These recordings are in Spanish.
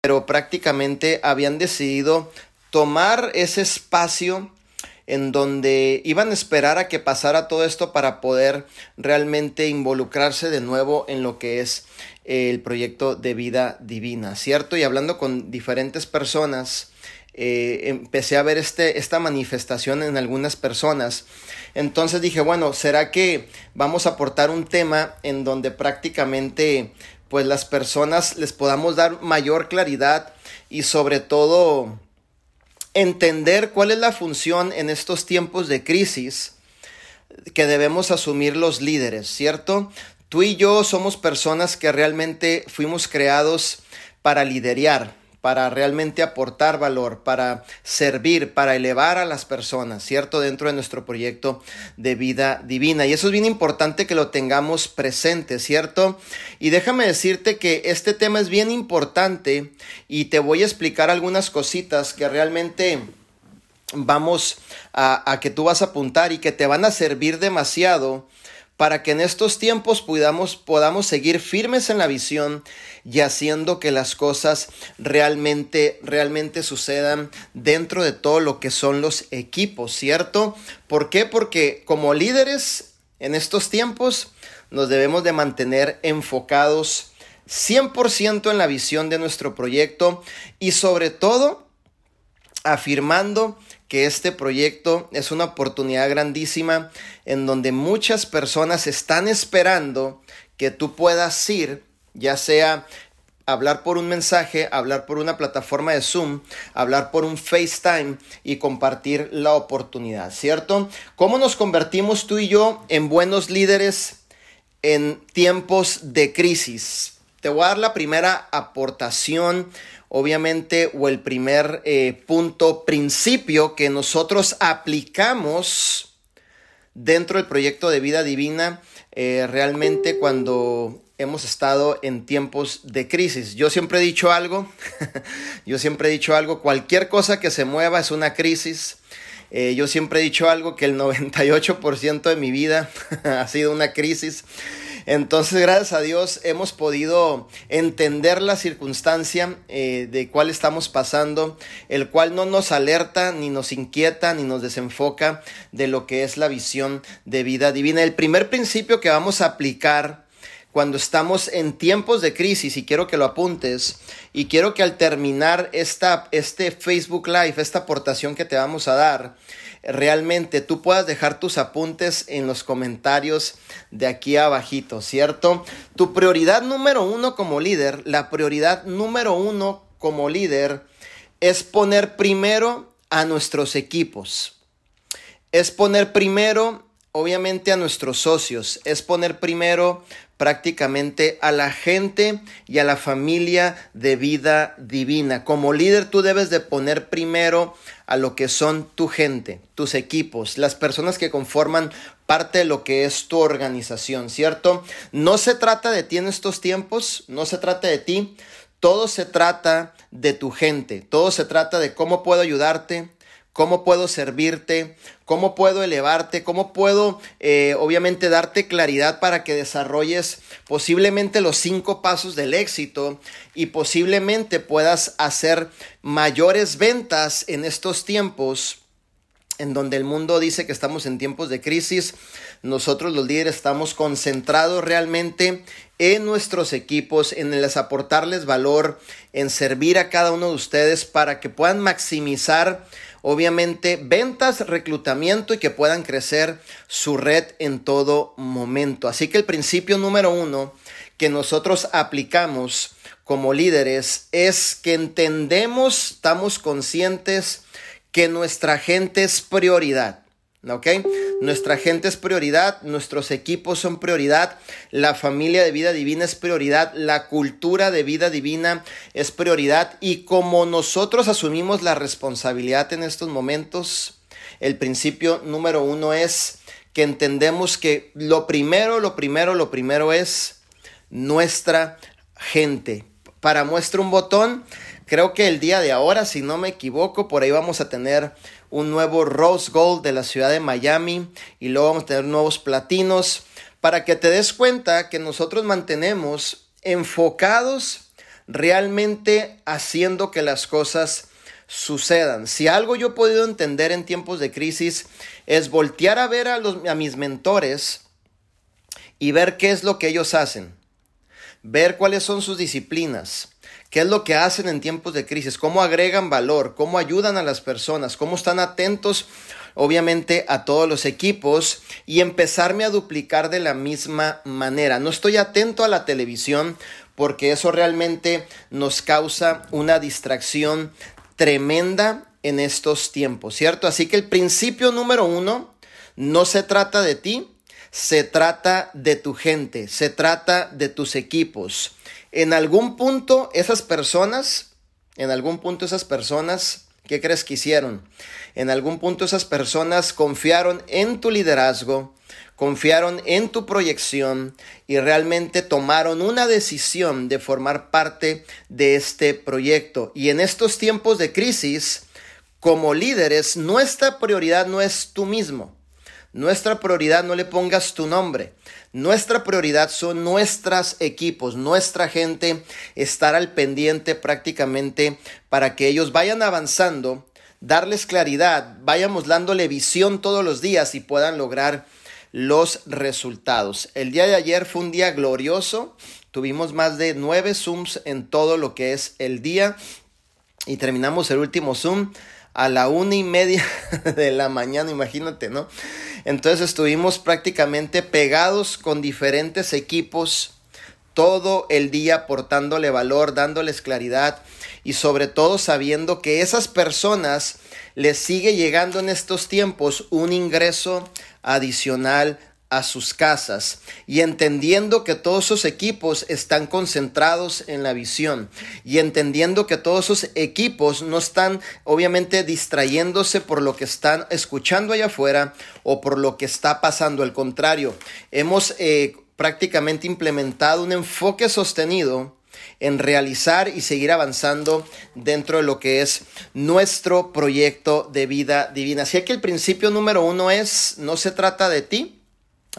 pero prácticamente habían decidido tomar ese espacio en donde iban a esperar a que pasara todo esto para poder realmente involucrarse de nuevo en lo que es el proyecto de vida divina, ¿cierto? Y hablando con diferentes personas, eh, empecé a ver este, esta manifestación en algunas personas. Entonces dije, bueno, ¿será que vamos a aportar un tema en donde prácticamente pues las personas les podamos dar mayor claridad y sobre todo entender cuál es la función en estos tiempos de crisis que debemos asumir los líderes, ¿cierto? Tú y yo somos personas que realmente fuimos creados para liderar, para realmente aportar valor, para servir, para elevar a las personas, ¿cierto? Dentro de nuestro proyecto de vida divina. Y eso es bien importante que lo tengamos presente, ¿cierto? Y déjame decirte que este tema es bien importante y te voy a explicar algunas cositas que realmente vamos a, que tú vas a apuntar y que te van a servir demasiado para que en estos tiempos podamos, podamos seguir firmes en la visión y haciendo que las cosas realmente, realmente sucedan dentro de todo lo que son los equipos, ¿cierto? ¿Por qué? Porque como líderes en estos tiempos nos debemos de mantener enfocados 100% en la visión de nuestro proyecto y sobre todo afirmando que este proyecto es una oportunidad grandísima en donde muchas personas están esperando que tú puedas ir, ya sea hablar por un mensaje, hablar por una plataforma de Zoom, hablar por un FaceTime y compartir la oportunidad, ¿cierto? ¿Cómo nos convertimos tú y yo en buenos líderes en tiempos de crisis? Te voy a dar la primera aportación obviamente, o el primer eh, punto, principio que nosotros aplicamos dentro del proyecto de vida divina, eh, realmente cuando hemos estado en tiempos de crisis. Yo siempre he dicho algo, yo siempre he dicho algo, cualquier cosa que se mueva es una crisis. Eh, yo siempre he dicho algo que el 98% de mi vida ha sido una crisis. Entonces, gracias a Dios hemos podido entender la circunstancia eh, de cuál estamos pasando, el cual no nos alerta, ni nos inquieta, ni nos desenfoca de lo que es la visión de vida divina. El primer principio que vamos a aplicar cuando estamos en tiempos de crisis, y quiero que lo apuntes, y quiero que al terminar esta, este Facebook Live, esta aportación que te vamos a dar, realmente tú puedas dejar tus apuntes en los comentarios de aquí abajito, ¿cierto? Tu prioridad número uno como líder, la prioridad número uno como líder es poner primero a nuestros equipos. Es poner primero, obviamente, a nuestros socios. Es poner primero prácticamente a la gente y a la familia de vida divina. Como líder tú debes de poner primero a lo que son tu gente, tus equipos, las personas que conforman parte de lo que es tu organización, ¿cierto? No se trata de ti en estos tiempos, no se trata de ti, todo se trata de tu gente, todo se trata de cómo puedo ayudarte, cómo puedo servirte, cómo puedo elevarte, cómo puedo eh, obviamente darte claridad para que desarrolles posiblemente los cinco pasos del éxito y posiblemente puedas hacer mayores ventas en estos tiempos en donde el mundo dice que estamos en tiempos de crisis, nosotros los líderes estamos concentrados realmente en nuestros equipos, en el aportarles valor, en servir a cada uno de ustedes para que puedan maximizar obviamente ventas, reclutamiento y que puedan crecer su red en todo momento. Así que el principio número uno que nosotros aplicamos como líderes es que entendemos, estamos conscientes que nuestra gente es prioridad. ¿Ok? Nuestra gente es prioridad, nuestros equipos son prioridad, la familia de vida divina es prioridad, la cultura de vida divina es prioridad y como nosotros asumimos la responsabilidad en estos momentos, el principio número uno es que entendemos que lo primero, lo primero, lo primero es nuestra gente. Para muestra un botón, creo que el día de ahora, si no me equivoco, por ahí vamos a tener un nuevo Rose Gold de la ciudad de Miami y luego vamos a tener nuevos platinos para que te des cuenta que nosotros mantenemos enfocados realmente haciendo que las cosas sucedan. Si algo yo he podido entender en tiempos de crisis es voltear a ver a, los, a mis mentores y ver qué es lo que ellos hacen, ver cuáles son sus disciplinas, qué es lo que hacen en tiempos de crisis, cómo agregan valor, cómo ayudan a las personas, cómo están atentos obviamente a todos los equipos y empezarme a duplicar de la misma manera. No estoy atento a la televisión porque eso realmente nos causa una distracción tremenda en estos tiempos, ¿cierto? Así que el principio número uno no se trata de ti, se trata de tu gente, se trata de tus equipos. En algún punto esas personas, en algún punto esas personas ¿Qué crees que hicieron? En algún punto esas personas confiaron en tu liderazgo, confiaron en tu proyección y realmente tomaron una decisión de formar parte de este proyecto. Y en estos tiempos de crisis, como líderes, nuestra prioridad no es tú mismo. Nuestra prioridad no le pongas tu nombre. Nuestra prioridad son nuestros equipos, nuestra gente, estar al pendiente prácticamente para que ellos vayan avanzando, darles claridad, vayamos dándole visión todos los días y puedan lograr los resultados. El día de ayer fue un día glorioso. Tuvimos más de nueve Zooms en todo lo que es el día y terminamos el último Zoom a la una y media de la mañana, imagínate, ¿no? Entonces estuvimos prácticamente pegados con diferentes equipos todo el día aportándole valor, dándoles claridad y sobre todo sabiendo que esas personas les sigue llegando en estos tiempos un ingreso adicional a sus casas y entendiendo que todos sus equipos están concentrados en la visión y entendiendo que todos sus equipos no están obviamente distrayéndose por lo que están escuchando allá afuera o por lo que está pasando. Al contrario, hemos eh, prácticamente implementado un enfoque sostenido en realizar y seguir avanzando dentro de lo que es nuestro proyecto de vida divina. Así que el principio número uno es, no se trata de ti,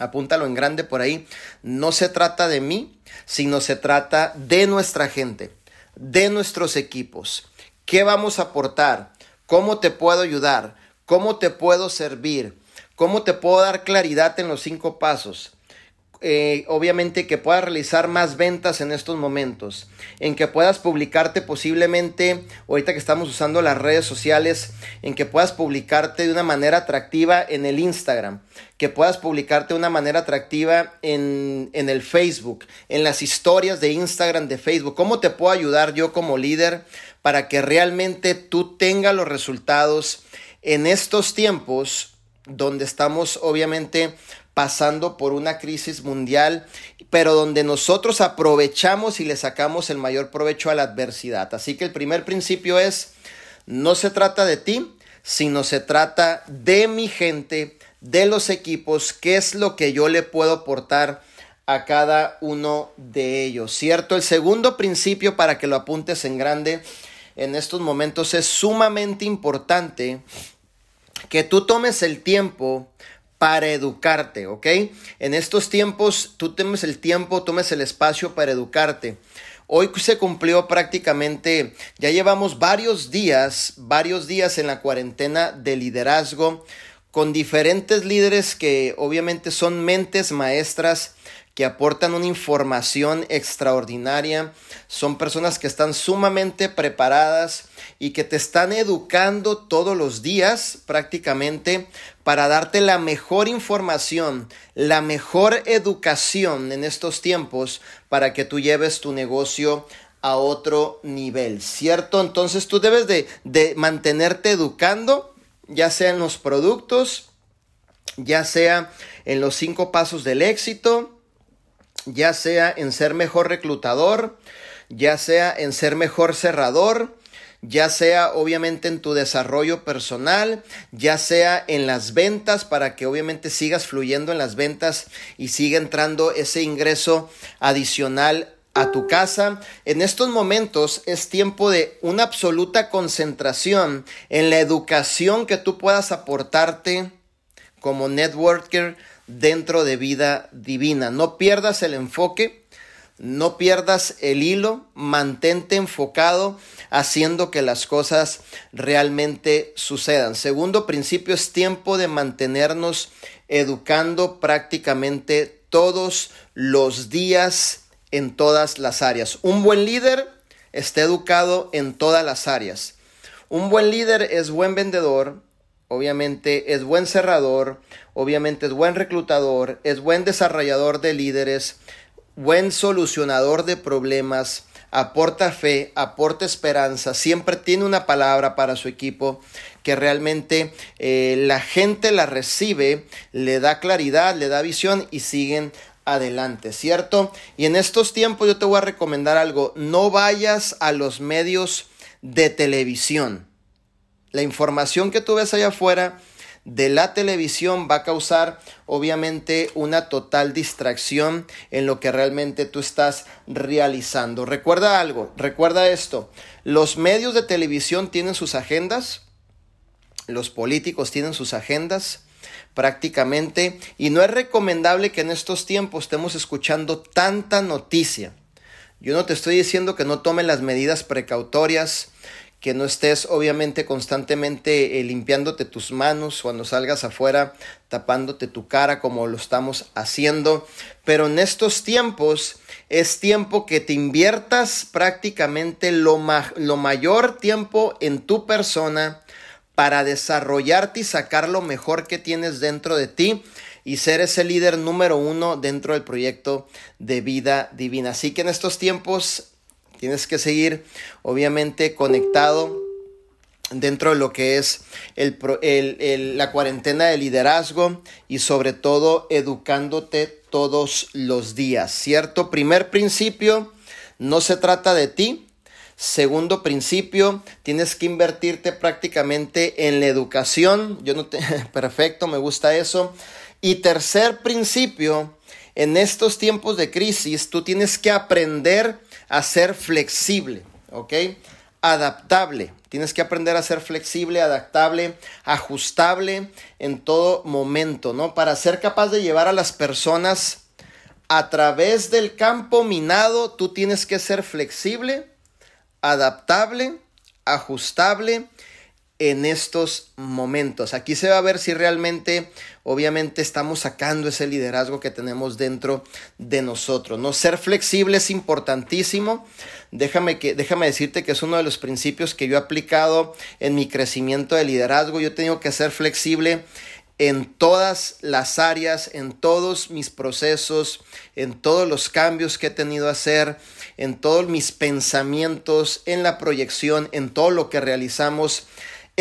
apúntalo en grande por ahí, no se trata de mí, sino se trata de nuestra gente, de nuestros equipos. ¿Qué vamos a aportar? ¿Cómo te puedo ayudar? ¿Cómo te puedo servir? ¿Cómo te puedo dar claridad en los cinco pasos? Eh, obviamente que puedas realizar más ventas en estos momentos, en que puedas publicarte posiblemente, ahorita que estamos usando las redes sociales, en que puedas publicarte de una manera atractiva en el Instagram, que puedas publicarte de una manera atractiva en, en el Facebook, en las historias de Instagram, de Facebook. ¿Cómo te puedo ayudar yo como líder para que realmente tú tengas los resultados en estos tiempos donde estamos obviamente pasando por una crisis mundial, pero donde nosotros aprovechamos y le sacamos el mayor provecho a la adversidad. Así que el primer principio es, no se trata de ti, sino se trata de mi gente, de los equipos, qué es lo que yo le puedo aportar a cada uno de ellos, ¿cierto? El segundo principio para que lo apuntes en grande en estos momentos es sumamente importante que tú tomes el tiempo para educarte, ¿ok? En estos tiempos tú tomes el tiempo, tomes el espacio para educarte. Hoy se cumplió prácticamente, ya llevamos varios días, varios días en la cuarentena de liderazgo con diferentes líderes que obviamente son mentes maestras que aportan una información extraordinaria, son personas que están sumamente preparadas y que te están educando todos los días prácticamente para darte la mejor información, la mejor educación en estos tiempos para que tú lleves tu negocio a otro nivel, ¿cierto? Entonces tú debes de, de mantenerte educando, ya sea en los productos, ya sea en los cinco pasos del éxito, ya sea en ser mejor reclutador, ya sea en ser mejor cerrador, ya sea obviamente en tu desarrollo personal, ya sea en las ventas para que obviamente sigas fluyendo en las ventas y siga entrando ese ingreso adicional a tu casa. En estos momentos es tiempo de una absoluta concentración en la educación que tú puedas aportarte como networker dentro de vida divina. No pierdas el enfoque. No pierdas el hilo, mantente enfocado haciendo que las cosas realmente sucedan. Segundo principio es tiempo de mantenernos educando prácticamente todos los días en todas las áreas. Un buen líder está educado en todas las áreas. Un buen líder es buen vendedor, obviamente es buen cerrador, obviamente es buen reclutador, es buen desarrollador de líderes, buen solucionador de problemas, aporta fe, aporta esperanza, siempre tiene una palabra para su equipo que realmente eh, la gente la recibe, le da claridad, le da visión y siguen adelante, ¿cierto? Y en estos tiempos yo te voy a recomendar algo, no vayas a los medios de televisión. La información que tú ves allá afuera de la televisión va a causar obviamente una total distracción en lo que realmente tú estás realizando. Recuerda algo, recuerda esto, los medios de televisión tienen sus agendas, los políticos tienen sus agendas prácticamente y no es recomendable que en estos tiempos estemos escuchando tanta noticia. Yo no te estoy diciendo que no tomen las medidas precautorias, que no estés obviamente constantemente eh, limpiándote tus manos cuando salgas afuera, tapándote tu cara como lo estamos haciendo. Pero en estos tiempos es tiempo que te inviertas prácticamente lo, lo mayor tiempo en tu persona para desarrollarte y sacar lo mejor que tienes dentro de ti y ser ese líder número uno dentro del proyecto de vida divina. Así que en estos tiempos Tienes que seguir, obviamente, conectado dentro de lo que es el, la cuarentena de liderazgo y sobre todo educándote todos los días, ¿cierto? Primer principio, no se trata de ti. Segundo principio, tienes que invertirte prácticamente en la educación. Yo no te... Perfecto, me gusta eso. Y tercer principio, en estos tiempos de crisis, tú tienes que aprender a ser flexible, ¿ok? Adaptable. Tienes que aprender a ser flexible, adaptable, ajustable en todo momento, ¿no? Para ser capaz de llevar a las personas a través del campo minado, tú tienes que ser flexible, adaptable, ajustable en estos momentos. Aquí se va a ver si realmente, obviamente, estamos sacando ese liderazgo que tenemos dentro de nosotros. No ser flexible es importantísimo. Déjame que, déjame decirte que es uno de los principios que yo he aplicado en mi crecimiento de liderazgo. Yo tengo que ser flexible en todas las áreas, en todos mis procesos, en todos los cambios que he tenido que hacer, en todos mis pensamientos, en la proyección, en todo lo que realizamos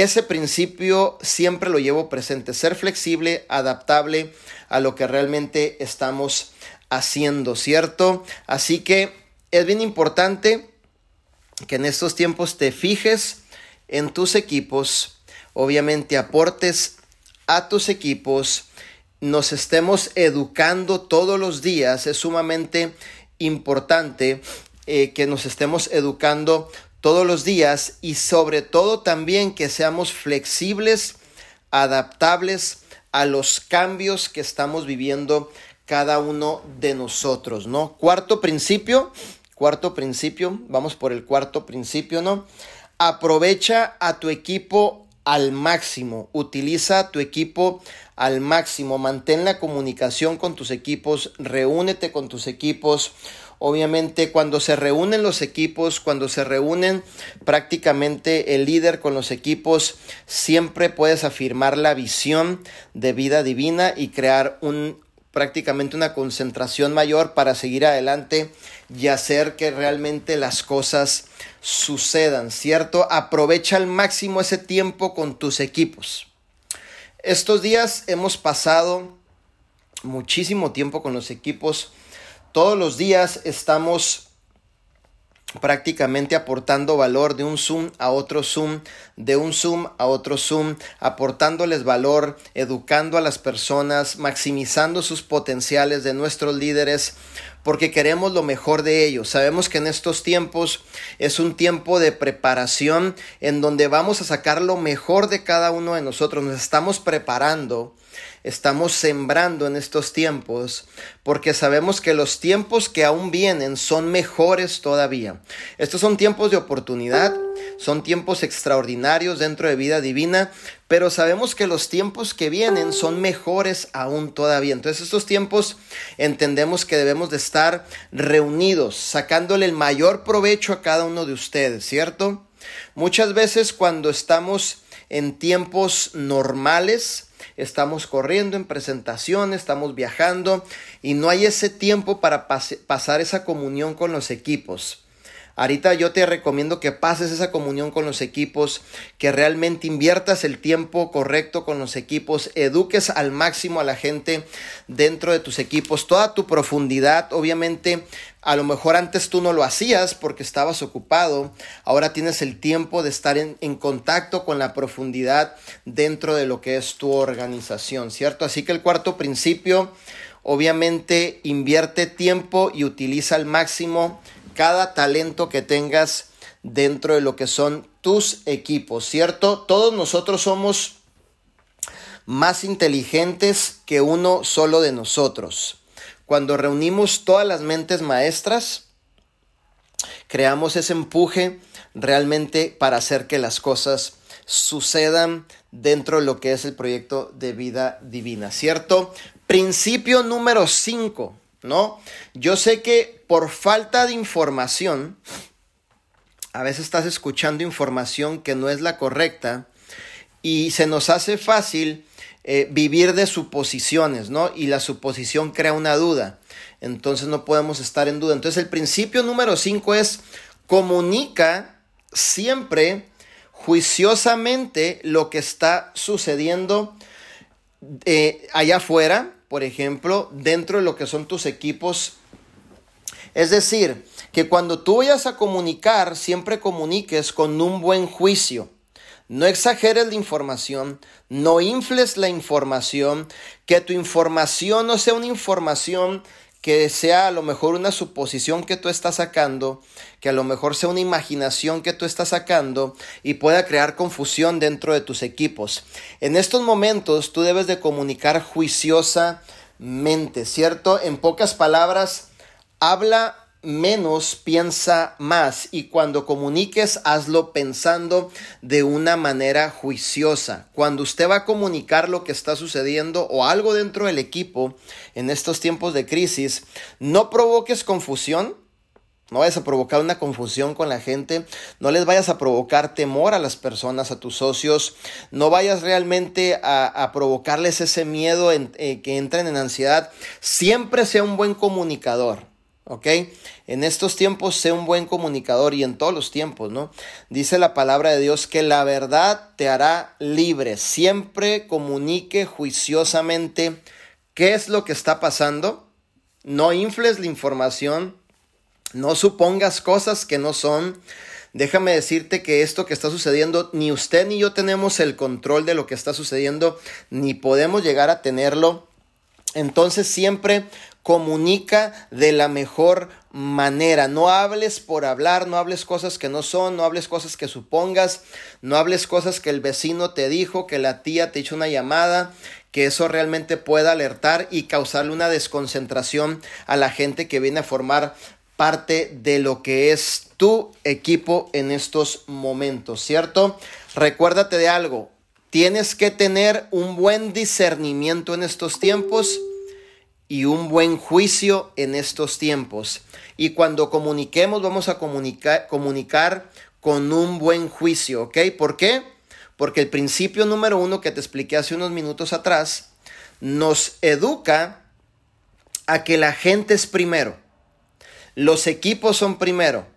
ese principio siempre lo llevo presente, ser flexible, adaptable a lo que realmente estamos haciendo, ¿cierto? Así que es bien importante que en estos tiempos te fijes en tus equipos, obviamente aportes a tus equipos, nos estemos educando todos los días, es sumamente importante eh, que nos estemos educando todos los días y sobre todo también que seamos flexibles, adaptables a los cambios que estamos viviendo cada uno de nosotros, ¿no? Cuarto principio, cuarto principio, vamos por el cuarto principio, ¿no? Aprovecha a tu equipo al máximo, utiliza tu equipo al máximo, mantén la comunicación con tus equipos, reúnete con tus equipos, Obviamente cuando se reúnen los equipos, cuando se reúnen prácticamente el líder con los equipos, siempre puedes afirmar la visión de vida divina y crear un prácticamente una concentración mayor para seguir adelante y hacer que realmente las cosas sucedan, ¿cierto? Aprovecha al máximo ese tiempo con tus equipos. Estos días hemos pasado muchísimo tiempo con los equipos todos los días estamos prácticamente aportando valor de un Zoom a otro Zoom, de un Zoom a otro Zoom, aportándoles valor, educando a las personas, maximizando sus potenciales de nuestros líderes, porque queremos lo mejor de ellos. Sabemos que en estos tiempos es un tiempo de preparación en donde vamos a sacar lo mejor de cada uno de nosotros. Nos estamos preparando estamos sembrando en estos tiempos, porque sabemos que los tiempos que aún vienen son mejores todavía. Estos son tiempos de oportunidad, son tiempos extraordinarios dentro de vida divina, pero sabemos que los tiempos que vienen son mejores aún todavía. Entonces estos tiempos entendemos que debemos de estar reunidos, sacándole el mayor provecho a cada uno de ustedes, ¿cierto? Muchas veces cuando estamos en tiempos normales, estamos corriendo en presentación, estamos viajando y no hay ese tiempo para pasar esa comunión con los equipos. Ahorita yo te recomiendo que pases esa comunión con los equipos, que realmente inviertas el tiempo correcto con los equipos, eduques al máximo a la gente dentro de tus equipos, toda tu profundidad, obviamente a lo mejor antes tú no lo hacías porque estabas ocupado, ahora tienes el tiempo de estar en, contacto con la profundidad dentro de lo que es tu organización, ¿cierto? Así que el cuarto principio, obviamente invierte tiempo y utiliza al máximo cada talento que tengas dentro de lo que son tus equipos, ¿cierto? Todos nosotros somos más inteligentes que uno solo de nosotros. Cuando reunimos todas las mentes maestras, creamos ese empuje realmente para hacer que las cosas sucedan dentro de lo que es el proyecto de vida divina, ¿cierto? Principio número 5, ¿no? Yo sé que por falta de información, a veces estás escuchando información que no es la correcta y se nos hace fácil eh, vivir de suposiciones, ¿no? Y la suposición crea una duda. Entonces no podemos estar en duda. Entonces el principio número 5 es comunica siempre juiciosamente lo que está sucediendo eh, allá afuera, por ejemplo, dentro de lo que son tus equipos es decir, que cuando tú vayas a comunicar, siempre comuniques con un buen juicio. No exageres la información, no infles la información, que tu información no sea una información que sea a lo mejor una suposición que tú estás sacando, que a lo mejor sea una imaginación que tú estás sacando y pueda crear confusión dentro de tus equipos. En estos momentos tú debes de comunicar juiciosamente, ¿cierto? En pocas palabras, Habla menos, piensa más y cuando comuniques, hazlo pensando de una manera juiciosa. Cuando usted va a comunicar lo que está sucediendo o algo dentro del equipo en estos tiempos de crisis, no provoques confusión. No vayas a provocar una confusión con la gente, no les vayas a provocar temor a las personas, a tus socios, no vayas realmente a, provocarles ese miedo eh, que entren en ansiedad. Siempre sea un buen comunicador. ¿Ok? En estos tiempos sé un buen comunicador y en todos los tiempos, ¿no? Dice la palabra de Dios que la verdad te hará libre. Siempre comunique juiciosamente qué es lo que está pasando. No infles la información. No supongas cosas que no son. Déjame decirte que esto que está sucediendo, ni usted ni yo tenemos el control de lo que está sucediendo, ni podemos llegar a tenerlo. Entonces siempre comunica de la mejor manera. No hables por hablar, no hables cosas que no son, no hables cosas que supongas, no hables cosas que el vecino te dijo, que la tía te hizo una llamada, que eso realmente pueda alertar y causarle una desconcentración a la gente que viene a formar parte de lo que es tu equipo en estos momentos, ¿cierto? Recuérdate de algo, tienes que tener un buen discernimiento en estos tiempos y un buen juicio en estos tiempos. Y cuando comuniquemos, vamos a comunicar, comunicar con un buen juicio, ¿ok? ¿Por qué? Porque el principio número uno que te expliqué hace unos minutos atrás nos educa a que la gente es primero, los equipos son primero,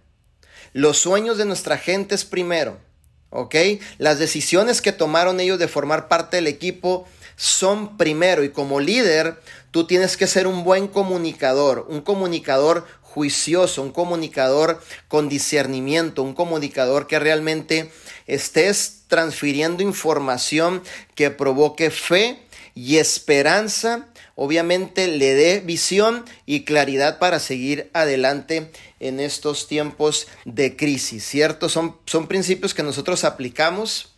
los sueños de nuestra gente es primero, ¿ok? Las decisiones que tomaron ellos de formar parte del equipo son primero y como líder tú tienes que ser un buen comunicador, un comunicador juicioso, un comunicador con discernimiento, un comunicador que realmente estés transfiriendo información que provoque fe y esperanza obviamente le dé visión y claridad para seguir adelante en estos tiempos de crisis, ¿cierto? Son, son principios que nosotros aplicamos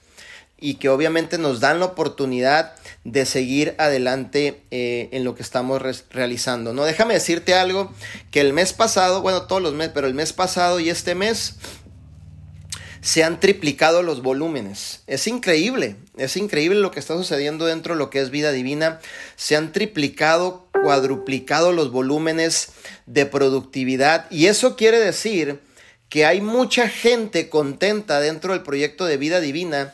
y que obviamente nos dan la oportunidad de seguir adelante eh, en lo que estamos realizando. No, déjame decirte algo, que el mes pasado, bueno, todos los meses, pero el mes pasado y este mes se han triplicado los volúmenes. Es increíble, es increíble lo que está sucediendo dentro de lo que es vida divina. Se han triplicado, cuadruplicado los volúmenes de productividad y eso quiere decir que hay mucha gente contenta dentro del proyecto de vida divina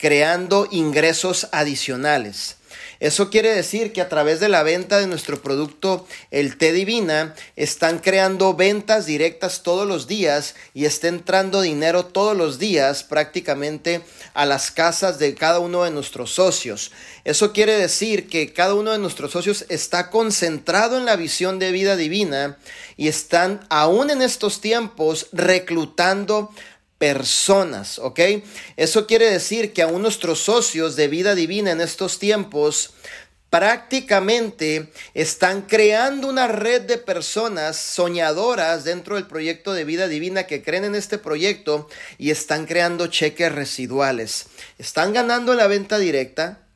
creando ingresos adicionales. Eso quiere decir que a través de la venta de nuestro producto, el té divina, están creando ventas directas todos los días y está entrando dinero todos los días prácticamente a las casas de cada uno de nuestros socios. Eso quiere decir que cada uno de nuestros socios está concentrado en la visión de vida divina y están aún en estos tiempos reclutando personas, ¿ok? Eso quiere decir que aún nuestros socios de vida divina en estos tiempos prácticamente están creando una red de personas soñadoras dentro del proyecto de vida divina que creen en este proyecto y están creando cheques residuales. Están ganando en la venta directa,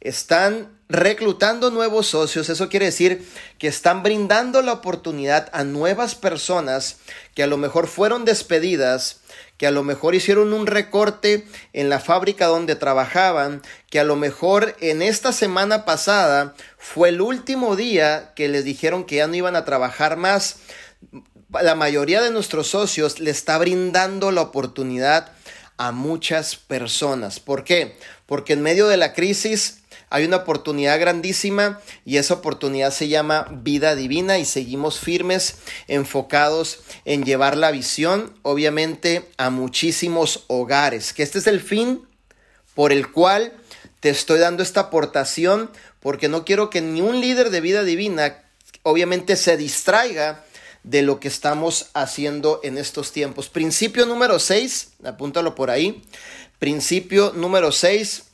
están reclutando nuevos socios, eso quiere decir que están brindando la oportunidad a nuevas personas que a lo mejor fueron despedidas, que a lo mejor hicieron un recorte en la fábrica donde trabajaban, que a lo mejor en esta semana pasada fue el último día que les dijeron que ya no iban a trabajar más. La mayoría de nuestros socios le está brindando la oportunidad a muchas personas. ¿Por qué? Porque en medio de la crisis hay una oportunidad grandísima y esa oportunidad se llama vida divina y seguimos firmes, enfocados en llevar la visión, obviamente, a muchísimos hogares. Que este es el fin por el cual te estoy dando esta aportación, porque no quiero que ni un líder de vida divina, obviamente, se distraiga de lo que estamos haciendo en estos tiempos. Principio número 6, apúntalo por ahí. Principio número 6,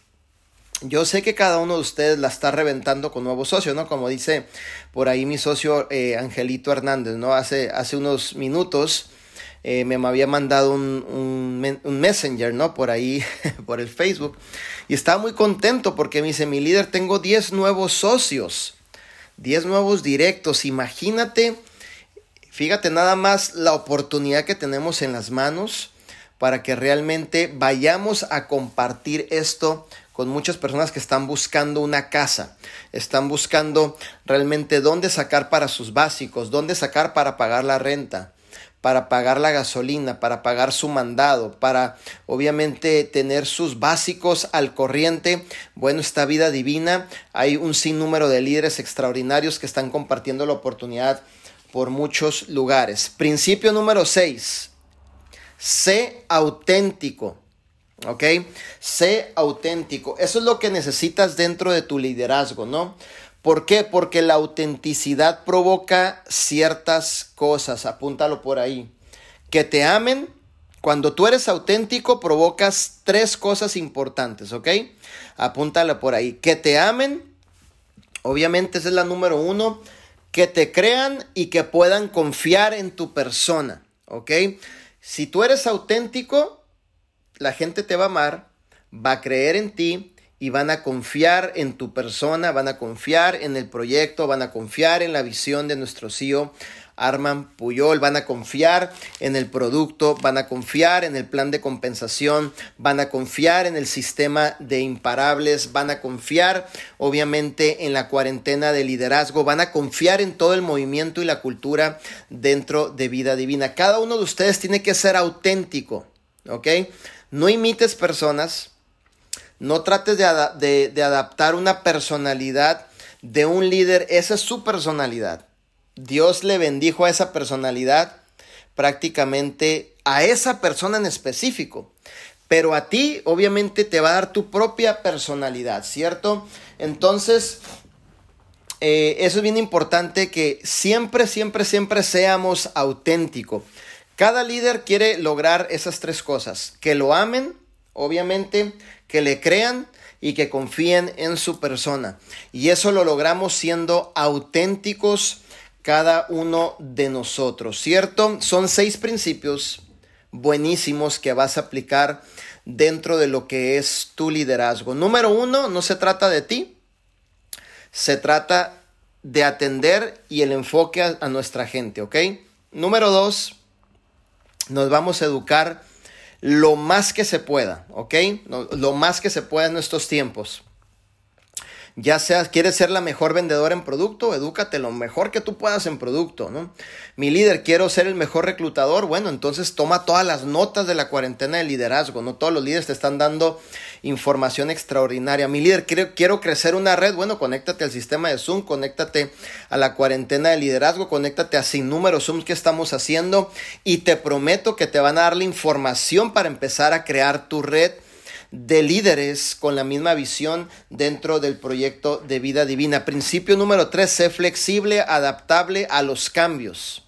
yo sé que cada uno de ustedes la está reventando con nuevos socios, ¿no? Como dice por ahí mi socio eh, Angelito Hernández, ¿no? Hace, hace unos minutos eh, me había mandado un, un, messenger, ¿no? Por ahí, por el Facebook. Y estaba muy contento porque me dice, mi líder, tengo 10 nuevos socios, 10 nuevos directos. Imagínate, fíjate nada más la oportunidad que tenemos en las manos para que realmente vayamos a compartir esto con muchas personas que están buscando una casa, están buscando realmente dónde sacar para sus básicos, dónde sacar para pagar la renta, para pagar la gasolina, para pagar su mandado, para obviamente tener sus básicos al corriente. Bueno, esta vida divina, hay un sinnúmero de líderes extraordinarios que están compartiendo la oportunidad por muchos lugares. Principio número 6. Sé auténtico. ¿Ok? Sé auténtico. Eso es lo que necesitas dentro de tu liderazgo, ¿no? ¿Por qué? Porque la autenticidad provoca ciertas cosas. Apúntalo por ahí. Que te amen. Cuando tú eres auténtico, provocas tres cosas importantes, ¿ok? Apúntalo por ahí. Que te amen. Obviamente esa es la número uno. Que te crean y que puedan confiar en tu persona, ¿ok? Si tú eres auténtico, la gente te va a amar, va a creer en ti y van a confiar en tu persona, van a confiar en el proyecto, van a confiar en la visión de nuestro CEO. Arman Puyol, van a confiar en el producto, van a confiar en el plan de compensación, van a confiar en el sistema de imparables, van a confiar obviamente en la cuarentena de liderazgo, van a confiar en todo el movimiento y la cultura dentro de vida divina. Cada uno de ustedes tiene que ser auténtico, ¿ok? No imites personas, no trates de, adaptar una personalidad de un líder, esa es su personalidad. Dios le bendijo a esa personalidad prácticamente a esa persona en específico. Pero a ti obviamente te va a dar tu propia personalidad, ¿cierto? Entonces, eh, eso es bien importante que siempre, siempre, siempre seamos auténticos. Cada líder quiere lograr esas tres cosas, que lo amen, obviamente, que le crean y que confíen en su persona. Y eso lo logramos siendo auténticos cada uno de nosotros, ¿cierto? Son seis principios buenísimos que vas a aplicar dentro de lo que es tu liderazgo. Número uno, no se trata de ti, se trata de atender y el enfoque a, nuestra gente, ¿ok? Número dos, nos vamos a educar lo más que se pueda, ¿ok? Lo más que se pueda en estos tiempos. Ya sea, quieres ser la mejor vendedora en producto, edúcate lo mejor que tú puedas en producto, ¿no? Mi líder, quiero ser el mejor reclutador, bueno, entonces toma todas las notas de la cuarentena de liderazgo, no todos los líderes te están dando información extraordinaria. Mi líder, quiero, quiero crecer una red, bueno, conéctate al sistema de Zoom, conéctate a la cuarentena de liderazgo, conéctate a sin número Zooms que estamos haciendo y te prometo que te van a dar la información para empezar a crear tu red de líderes con la misma visión dentro del proyecto de vida divina. Principio número tres, sé flexible, adaptable a los cambios.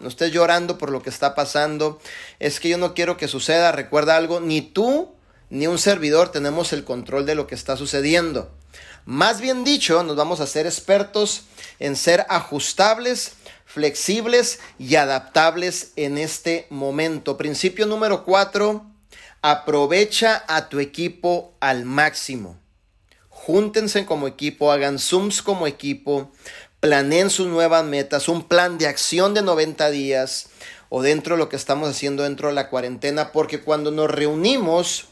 No estés llorando por lo que está pasando. Es que yo no quiero que suceda. Recuerda algo, ni tú ni un servidor tenemos el control de lo que está sucediendo. Más bien dicho, nos vamos a ser expertos en ser ajustables, flexibles y adaptables en este momento. Principio número cuatro, Aprovecha a tu equipo al máximo. Júntense como equipo, hagan Zooms como equipo, planeen sus nuevas metas, un plan de acción de 90 días o dentro de lo que estamos haciendo dentro de la cuarentena, porque cuando nos reunimos,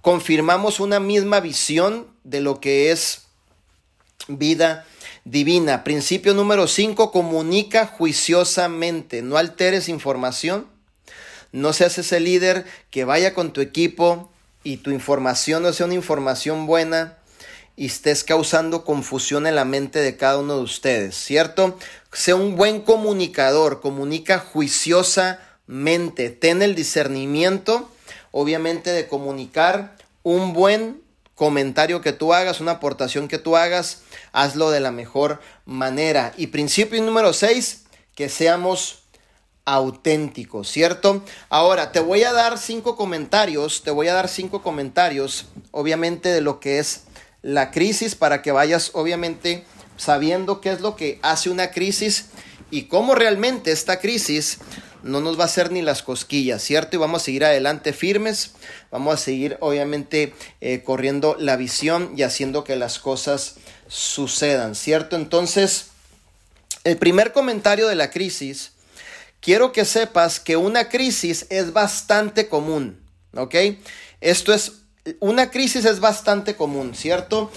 confirmamos una misma visión de lo que es vida divina. Principio número 5, comunica juiciosamente, no alteres información no seas ese líder que vaya con tu equipo y tu información no sea una información buena y estés causando confusión en la mente de cada uno de ustedes, ¿cierto? Sea un buen comunicador, comunica juiciosamente, ten el discernimiento, obviamente, de comunicar un buen comentario que tú hagas, una aportación que tú hagas, hazlo de la mejor manera. Y principio número 6, que seamos auténtico, ¿cierto? Ahora, te voy a dar cinco comentarios, te voy a dar cinco comentarios, obviamente, de lo que es la crisis, para que vayas, obviamente, sabiendo qué es lo que hace una crisis y cómo realmente esta crisis no nos va a hacer ni las cosquillas, ¿cierto? Y vamos a seguir adelante firmes, vamos a seguir, obviamente, eh, corriendo la visión y haciendo que las cosas sucedan, ¿cierto? Entonces, el primer comentario de la crisis quiero que sepas que una crisis es bastante común, ¿ok? Esto es, una crisis es bastante común, ¿cierto?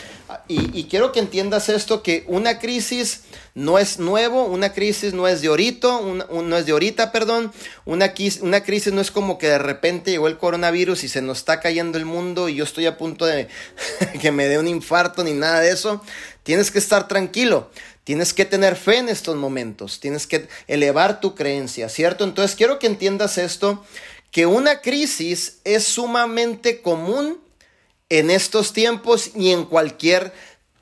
Y, quiero que entiendas esto, que una crisis no es nuevo, una crisis no es de ahorita, no es de ahorita, perdón, una, una crisis no es como que de repente llegó el coronavirus y se nos está cayendo el mundo y yo estoy a punto de que me dé un infarto ni nada de eso. Tienes que estar tranquilo. Tienes que tener fe en estos momentos, tienes que elevar tu creencia, ¿cierto? Entonces quiero que entiendas esto, que una crisis es sumamente común en estos tiempos y en cualquier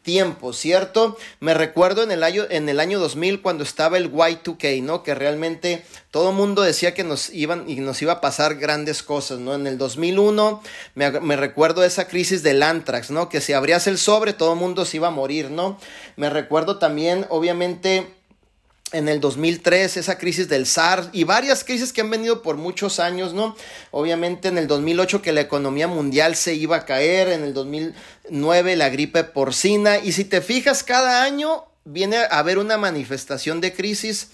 tiempo, ¿cierto? Me recuerdo en el año, en el año 2000 cuando estaba el Y2K, ¿no? Que realmente todo el mundo decía que nos iban y nos iba a pasar grandes cosas, ¿no? En el 2001 me, recuerdo esa crisis del antrax, ¿no? Que si abrías el sobre todo el mundo se iba a morir, ¿no? Me recuerdo también, obviamente, en el 2003, esa crisis del SARS y varias crisis que han venido por muchos años, ¿no? Obviamente en el 2008 que la economía mundial se iba a caer, en el 2009 la gripe porcina y si te fijas cada año viene a haber una manifestación de crisis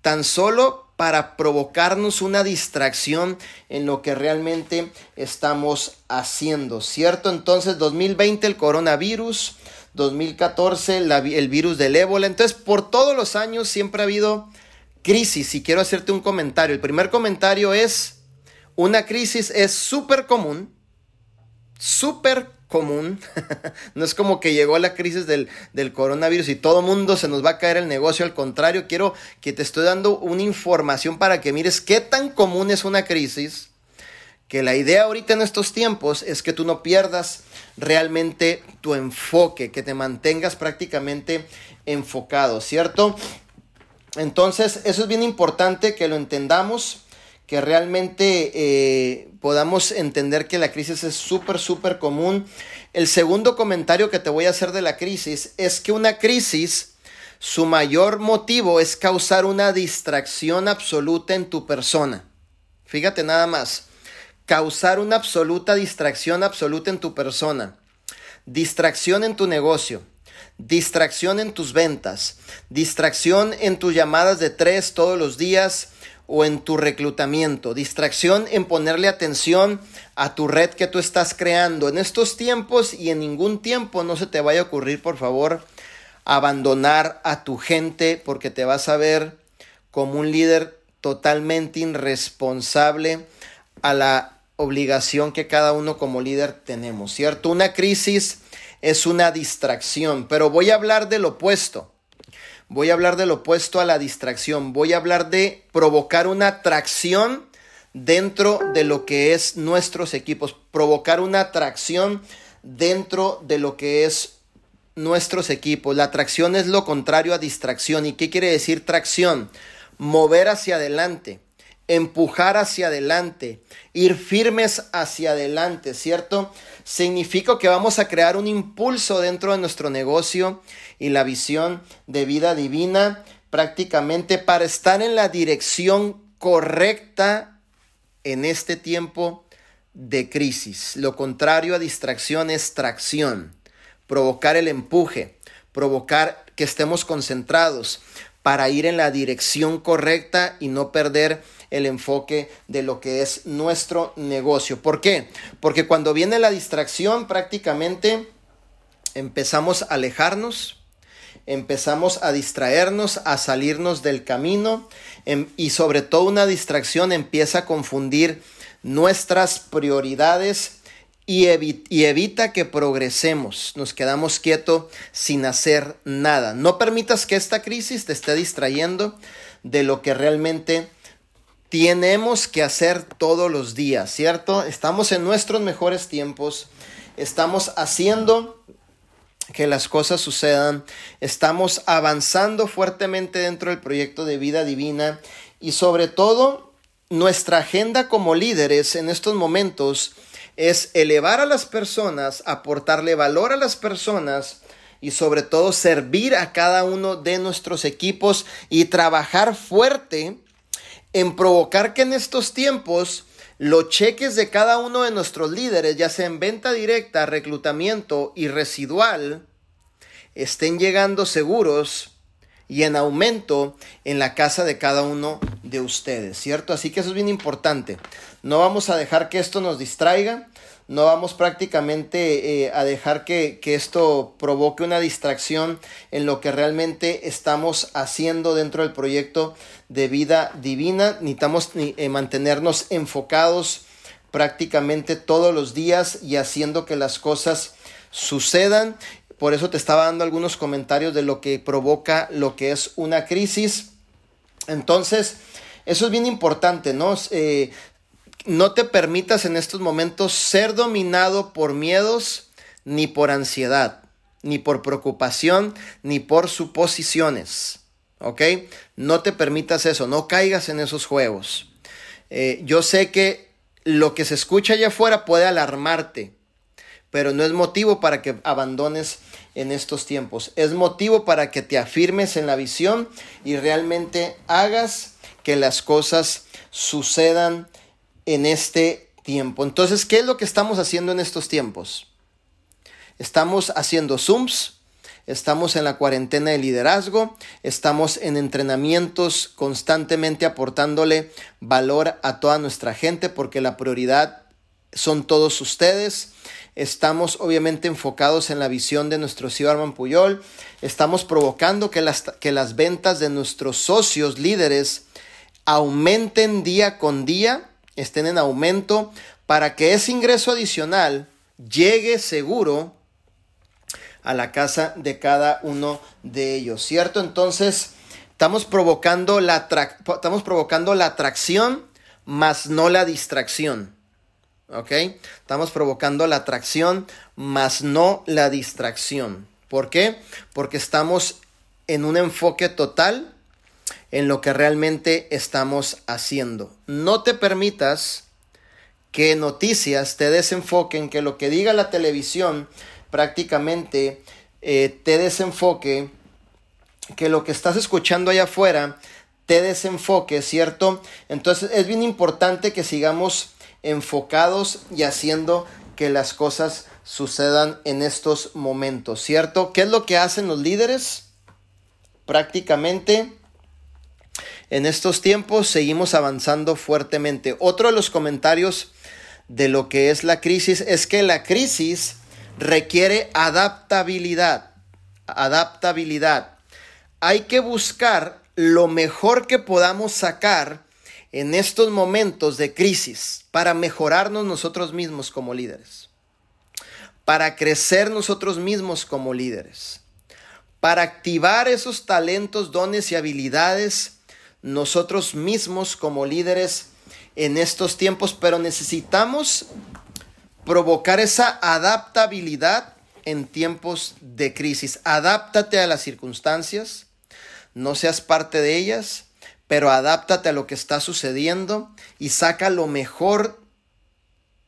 tan solo para provocarnos una distracción en lo que realmente estamos haciendo, ¿cierto? Entonces 2020 el coronavirus, 2014 el virus del ébola. Entonces, por todos los años siempre ha habido crisis y quiero hacerte un comentario. El primer comentario es, una crisis es súper común, súper común. no es como que llegó la crisis del, del coronavirus y todo mundo se nos va a caer el negocio. Al contrario, quiero que te estoy dando una información para que mires qué tan común es una crisis que la idea ahorita en estos tiempos es que tú no pierdas realmente tu enfoque, que te mantengas prácticamente enfocado, ¿cierto? Entonces, eso es bien importante que lo entendamos, que realmente eh, podamos entender que la crisis es súper, súper común. El segundo comentario que te voy a hacer de la crisis es que una crisis, su mayor motivo es causar una distracción absoluta en tu persona. Fíjate nada más, causar una absoluta distracción absoluta en tu persona. Distracción en tu negocio, distracción en tus ventas, distracción en tus llamadas de tres todos los días, o en tu reclutamiento, distracción en ponerle atención a tu red que tú estás creando. En estos tiempos y en ningún tiempo no se te vaya a ocurrir, por favor, abandonar a tu gente porque te vas a ver como un líder totalmente irresponsable a la obligación que cada uno como líder tenemos, ¿cierto? Una crisis es una distracción, pero voy a hablar del opuesto. Voy a hablar del opuesto a la distracción. Voy a hablar de provocar una atracción dentro de lo que es nuestros equipos. Provocar una atracción dentro de lo que es nuestros equipos. La atracción es lo contrario a distracción. ¿Y qué quiere decir tracción? Mover hacia adelante empujar hacia adelante, ir firmes hacia adelante, ¿cierto? Significa que vamos a crear un impulso dentro de nuestro negocio y la visión de vida divina prácticamente para estar en la dirección correcta en este tiempo de crisis. Lo contrario a distracción es tracción, provocar el empuje, provocar que estemos concentrados para ir en la dirección correcta y no perder el enfoque de lo que es nuestro negocio. ¿Por qué? Porque cuando viene la distracción prácticamente empezamos a alejarnos, empezamos a distraernos, a salirnos del camino em, y sobre todo una distracción empieza a confundir nuestras prioridades y, y, evita que progresemos, nos quedamos quietos sin hacer nada. No permitas que esta crisis te esté distrayendo de lo que realmente tenemos que hacer todos los días, ¿cierto? Estamos en nuestros mejores tiempos, estamos haciendo que las cosas sucedan, estamos avanzando fuertemente dentro del proyecto de vida divina y sobre todo nuestra agenda como líderes en estos momentos es elevar a las personas, aportarle valor a las personas, y sobre todo servir a cada uno de nuestros equipos y trabajar fuerte en provocar que en estos tiempos los cheques de cada uno de nuestros líderes, ya sea en venta directa, reclutamiento y residual, estén llegando seguros y en aumento en la casa de cada uno de ustedes, ¿cierto? Así que eso es bien importante. No vamos a dejar que esto nos distraiga, no vamos prácticamente eh, a dejar que, esto provoque una distracción en lo que realmente estamos haciendo dentro del proyecto de vida divina. Necesitamos eh, mantenernos enfocados prácticamente todos los días y haciendo que las cosas sucedan. Por eso te estaba dando algunos comentarios de lo que provoca lo que es una crisis. Entonces, eso es bien importante, ¿no? Eh, no te permitas en estos momentos ser dominado por miedos ni por ansiedad, ni por preocupación, ni por suposiciones. ¿Ok? No te permitas eso, no caigas en esos juegos. Eh, yo sé que lo que se escucha allá afuera puede alarmarte, pero no es motivo para que abandones en estos tiempos. Es motivo para que te afirmes en la visión y realmente hagas que las cosas sucedan en este tiempo. Entonces, ¿qué es lo que estamos haciendo en estos tiempos? Estamos haciendo Zooms, estamos en la cuarentena de liderazgo, estamos en entrenamientos constantemente aportándole valor a toda nuestra gente porque la prioridad son todos ustedes. Estamos obviamente enfocados en la visión de nuestro CEO Arman Puyol. Estamos provocando que las, que las ventas de nuestros socios líderes aumenten día con día estén en aumento para que ese ingreso adicional llegue seguro a la casa de cada uno de ellos, ¿cierto? Entonces, estamos provocando la, estamos provocando la atracción, más no la distracción. ¿Ok? Estamos provocando la atracción, más no la distracción. ¿Por qué? Porque estamos en un enfoque total en lo que realmente estamos haciendo. No te permitas que noticias te desenfoquen, que lo que diga la televisión prácticamente eh, te desenfoque, que lo que estás escuchando allá afuera te desenfoque, ¿cierto? Entonces es bien importante que sigamos enfocados y haciendo que las cosas sucedan en estos momentos, ¿cierto? ¿Qué es lo que hacen los líderes? Prácticamente en estos tiempos seguimos avanzando fuertemente. Otro de los comentarios de lo que es la crisis es que la crisis requiere adaptabilidad. Adaptabilidad. Hay que buscar lo mejor que podamos sacar en estos momentos de crisis para mejorarnos nosotros mismos como líderes, para crecer nosotros mismos como líderes, para activar esos talentos, dones y habilidades nosotros mismos como líderes en estos tiempos, pero necesitamos provocar esa adaptabilidad en tiempos de crisis. Adáptate a las circunstancias, no seas parte de ellas, pero adáptate a lo que está sucediendo y saca lo mejor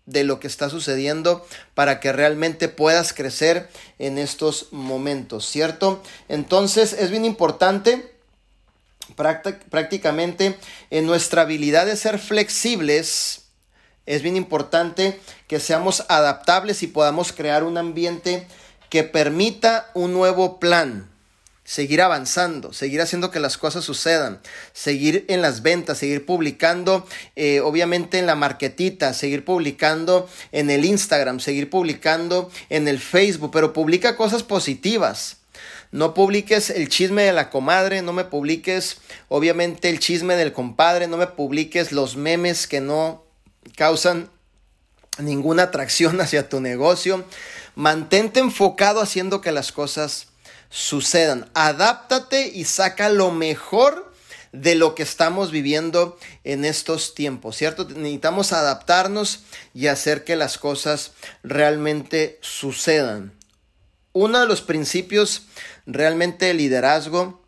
de lo que está sucediendo para que realmente puedas crecer en estos momentos, ¿cierto? Entonces es bien importante prácticamente en nuestra habilidad de ser flexibles, es bien importante que seamos adaptables y podamos crear un ambiente que permita un nuevo plan, seguir avanzando, seguir haciendo que las cosas sucedan, seguir en las ventas, seguir publicando, eh, obviamente en la marquetita, seguir publicando en el Instagram, seguir publicando en el Facebook, pero publica cosas positivas. No publiques el chisme de la comadre, no me publiques obviamente el chisme del compadre, no me publiques los memes que no causan ninguna atracción hacia tu negocio. Mantente enfocado haciendo que las cosas sucedan. Adáptate y saca lo mejor de lo que estamos viviendo en estos tiempos, ¿cierto? Necesitamos adaptarnos y hacer que las cosas realmente sucedan. Uno de los principios realmente de liderazgo,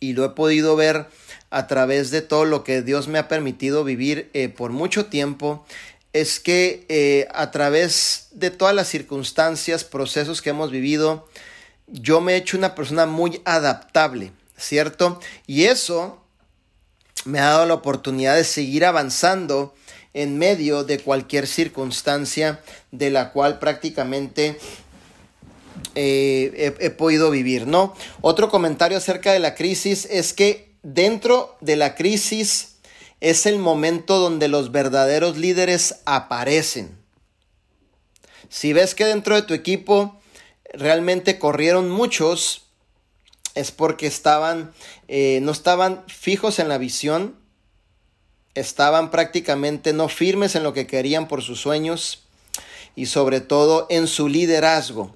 y lo he podido ver a través de todo lo que Dios me ha permitido vivir eh, por mucho tiempo, es que eh, a través de todas las circunstancias, procesos que hemos vivido, yo me he hecho una persona muy adaptable, ¿cierto? Y eso me ha dado la oportunidad de seguir avanzando en medio de cualquier circunstancia de la cual prácticamente eh, he, podido vivir, ¿no? Otro comentario acerca de la crisis es que dentro de la crisis es el momento donde los verdaderos líderes aparecen. Si ves que dentro de tu equipo realmente corrieron muchos, es porque estaban, eh, no estaban fijos en la visión, estaban prácticamente no firmes en lo que querían por sus sueños y sobre todo en su liderazgo.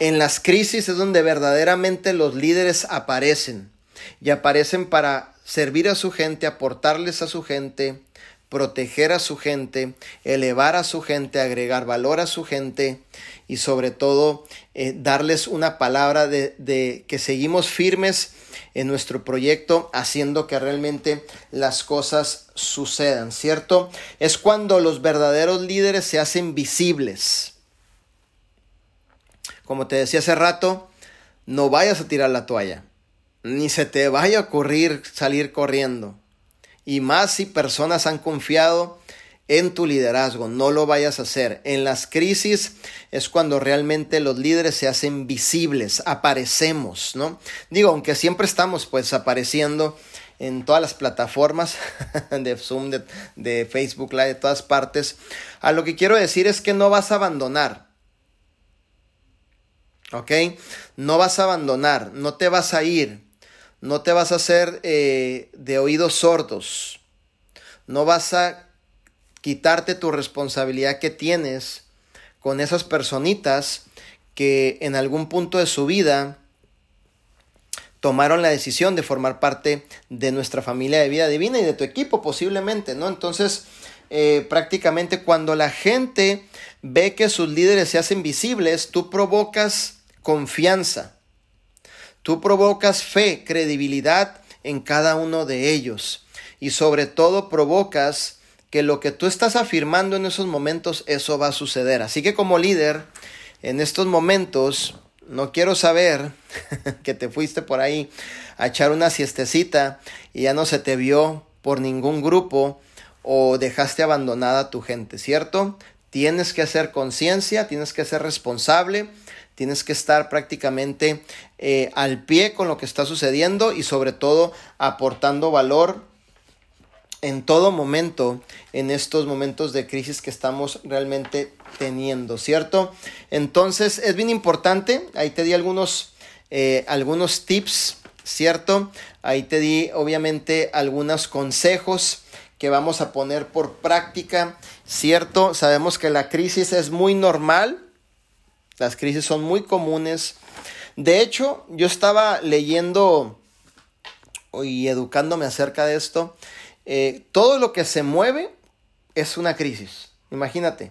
En las crisis es donde verdaderamente los líderes aparecen y aparecen para servir a su gente, aportarles a su gente, proteger a su gente, elevar a su gente, agregar valor a su gente y sobre todo eh, darles una palabra de, de que seguimos firmes en nuestro proyecto haciendo que realmente las cosas sucedan, ¿cierto? Es cuando los verdaderos líderes se hacen visibles. Como te decía hace rato, no vayas a tirar la toalla, ni se te vaya a ocurrir salir corriendo. Y más si personas han confiado en tu liderazgo, no lo vayas a hacer. En las crisis es cuando realmente los líderes se hacen visibles, aparecemos, ¿no? Digo, aunque siempre estamos pues apareciendo en todas las plataformas de Zoom, de, Facebook Live, de todas partes, a lo que quiero decir es que no vas a abandonar. ¿Ok? No vas a abandonar, no te vas a ir, no te vas a hacer eh, de oídos sordos, no vas a quitarte tu responsabilidad que tienes con esas personitas que en algún punto de su vida tomaron la decisión de formar parte de nuestra familia de vida divina y de tu equipo posiblemente, ¿no? Entonces, eh, prácticamente cuando la gente ve que sus líderes se hacen visibles, tú provocas confianza. Tú provocas fe, credibilidad en cada uno de ellos. Y sobre todo provocas que lo que tú estás afirmando en esos momentos, eso va a suceder. Así que como líder, en estos momentos, no quiero saber que te fuiste por ahí a echar una siestecita y ya no se te vio por ningún grupo o dejaste abandonada a tu gente, ¿cierto? Tienes que hacer conciencia, tienes que ser responsable, tienes que estar prácticamente eh, al pie con lo que está sucediendo y sobre todo aportando valor en todo momento, en estos momentos de crisis que estamos realmente teniendo, ¿cierto? Entonces es bien importante, ahí te di algunos, eh, algunos tips, ¿cierto? Ahí te di obviamente algunos consejos que vamos a poner por práctica, ¿cierto? Sabemos que la crisis es muy normal, las crisis son muy comunes. De hecho, yo estaba leyendo y educándome acerca de esto eh, todo lo que se mueve es una crisis. Imagínate.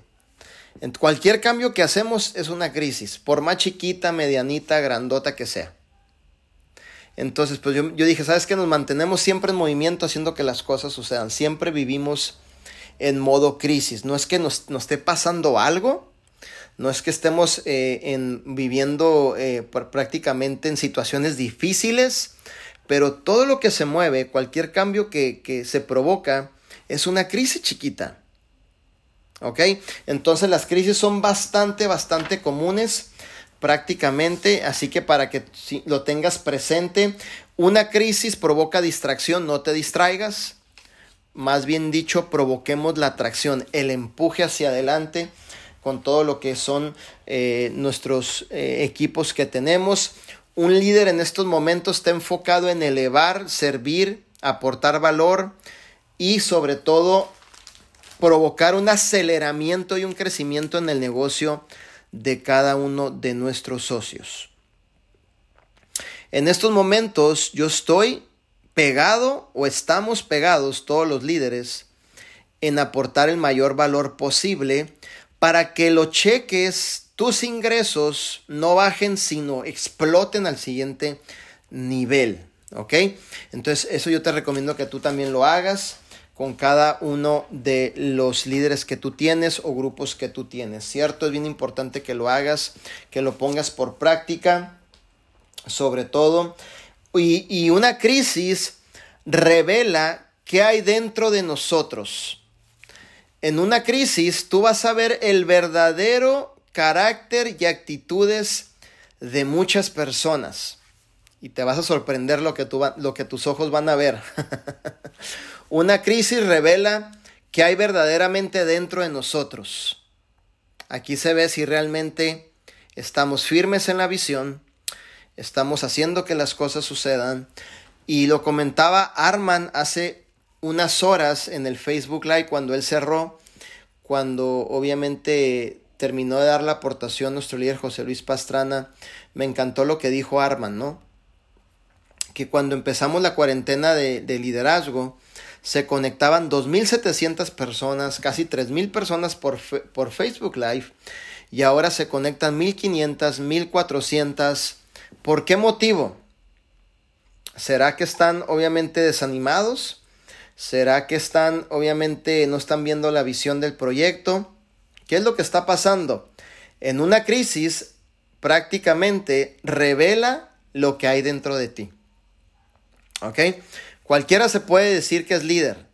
En cualquier cambio que hacemos es una crisis, por más chiquita, medianita, grandota que sea. Entonces, pues yo, dije, ¿sabes qué? Nos mantenemos siempre en movimiento haciendo que las cosas sucedan. Siempre vivimos en modo crisis. No es que nos, esté pasando algo, no es que estemos eh, en, viviendo eh, prácticamente en situaciones difíciles, pero todo lo que se mueve, cualquier cambio que, se provoca, es una crisis chiquita. ¿Ok? Entonces las crisis son bastante, bastante comunes prácticamente, así que para que lo tengas presente, una crisis provoca distracción, no te distraigas, más bien dicho, provoquemos la atracción, el empuje hacia adelante con todo lo que son eh, nuestros eh, equipos que tenemos. Un líder en estos momentos está enfocado en elevar, servir, aportar valor y sobre todo provocar un aceleramiento y un crecimiento en el negocio de cada uno de nuestros socios. En estos momentos yo estoy pegado o estamos pegados todos los líderes en aportar el mayor valor posible para que los cheques tus ingresos no bajen, sino exploten al siguiente nivel. ¿Ok? Entonces, eso yo te recomiendo que tú también lo hagas con cada uno de los líderes que tú tienes o grupos que tú tienes, ¿cierto? Es bien importante que lo hagas, que lo pongas por práctica, sobre todo. Y, y una crisis revela qué hay dentro de nosotros. En una crisis tú vas a ver el verdadero carácter y actitudes de muchas personas. Y te vas a sorprender lo que, lo que tus ojos van a ver. Una crisis revela que hay verdaderamente dentro de nosotros. Aquí se ve si realmente estamos firmes en la visión, estamos haciendo que las cosas sucedan. Y lo comentaba Arman hace unas horas en el Facebook Live cuando él cerró, cuando obviamente terminó de dar la aportación nuestro líder José Luis Pastrana, me encantó lo que dijo Arman, ¿no? Que cuando empezamos la cuarentena de, liderazgo, se conectaban 2.700 personas, casi 3.000 personas por, por Facebook Live, y ahora se conectan 1.500, 1.400. ¿Por qué motivo? ¿Será que están obviamente desanimados? ¿Será que están obviamente no están viendo la visión del proyecto? ¿Qué es lo que está pasando? En una crisis prácticamente revela lo que hay dentro de ti. ¿Ok? Cualquiera se puede decir que es líder.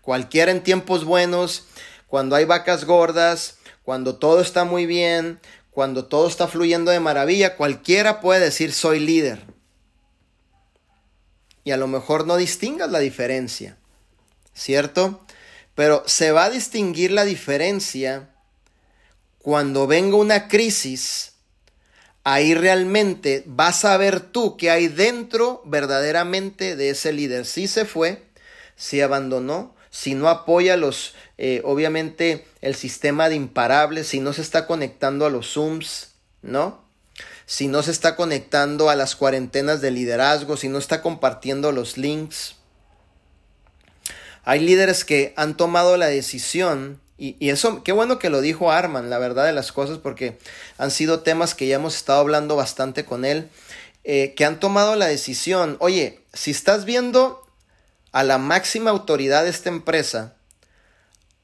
Cualquiera en tiempos buenos, cuando hay vacas gordas, cuando todo está muy bien, cuando todo está fluyendo de maravilla, cualquiera puede decir soy líder. Y a lo mejor no distingas la diferencia, ¿cierto? Pero se va a distinguir la diferencia cuando venga una crisis, ahí realmente vas a ver tú qué hay dentro verdaderamente de ese líder. Si se fue, si abandonó, si no apoya los, eh, obviamente, el sistema de imparables, si no se está conectando a los Zooms, ¿no? Si no se está conectando a las cuarentenas de liderazgo, si no está compartiendo los links. Hay líderes que han tomado la decisión y, eso, qué bueno que lo dijo Arman, la verdad de las cosas, porque han sido temas que ya hemos estado hablando bastante con él, eh, que han tomado la decisión, oye, si estás viendo a la máxima autoridad de esta empresa,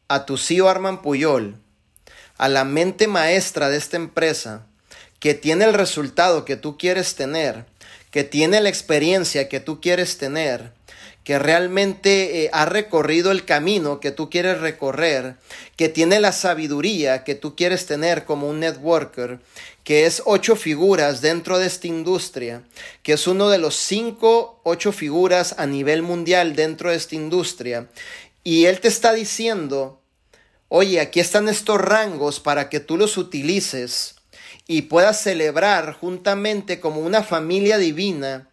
a tu CEO Arman Puyol, a la mente maestra de esta empresa, que tiene el resultado que tú quieres tener, que tiene la experiencia que tú quieres tener, que realmente eh, ha recorrido el camino que tú quieres recorrer, que tiene la sabiduría que tú quieres tener como un networker, que es ocho figuras dentro de esta industria, que es uno de los cinco, ocho figuras a nivel mundial dentro de esta industria, y él te está diciendo, oye, aquí están estos rangos para que tú los utilices y puedas celebrar juntamente como una familia divina,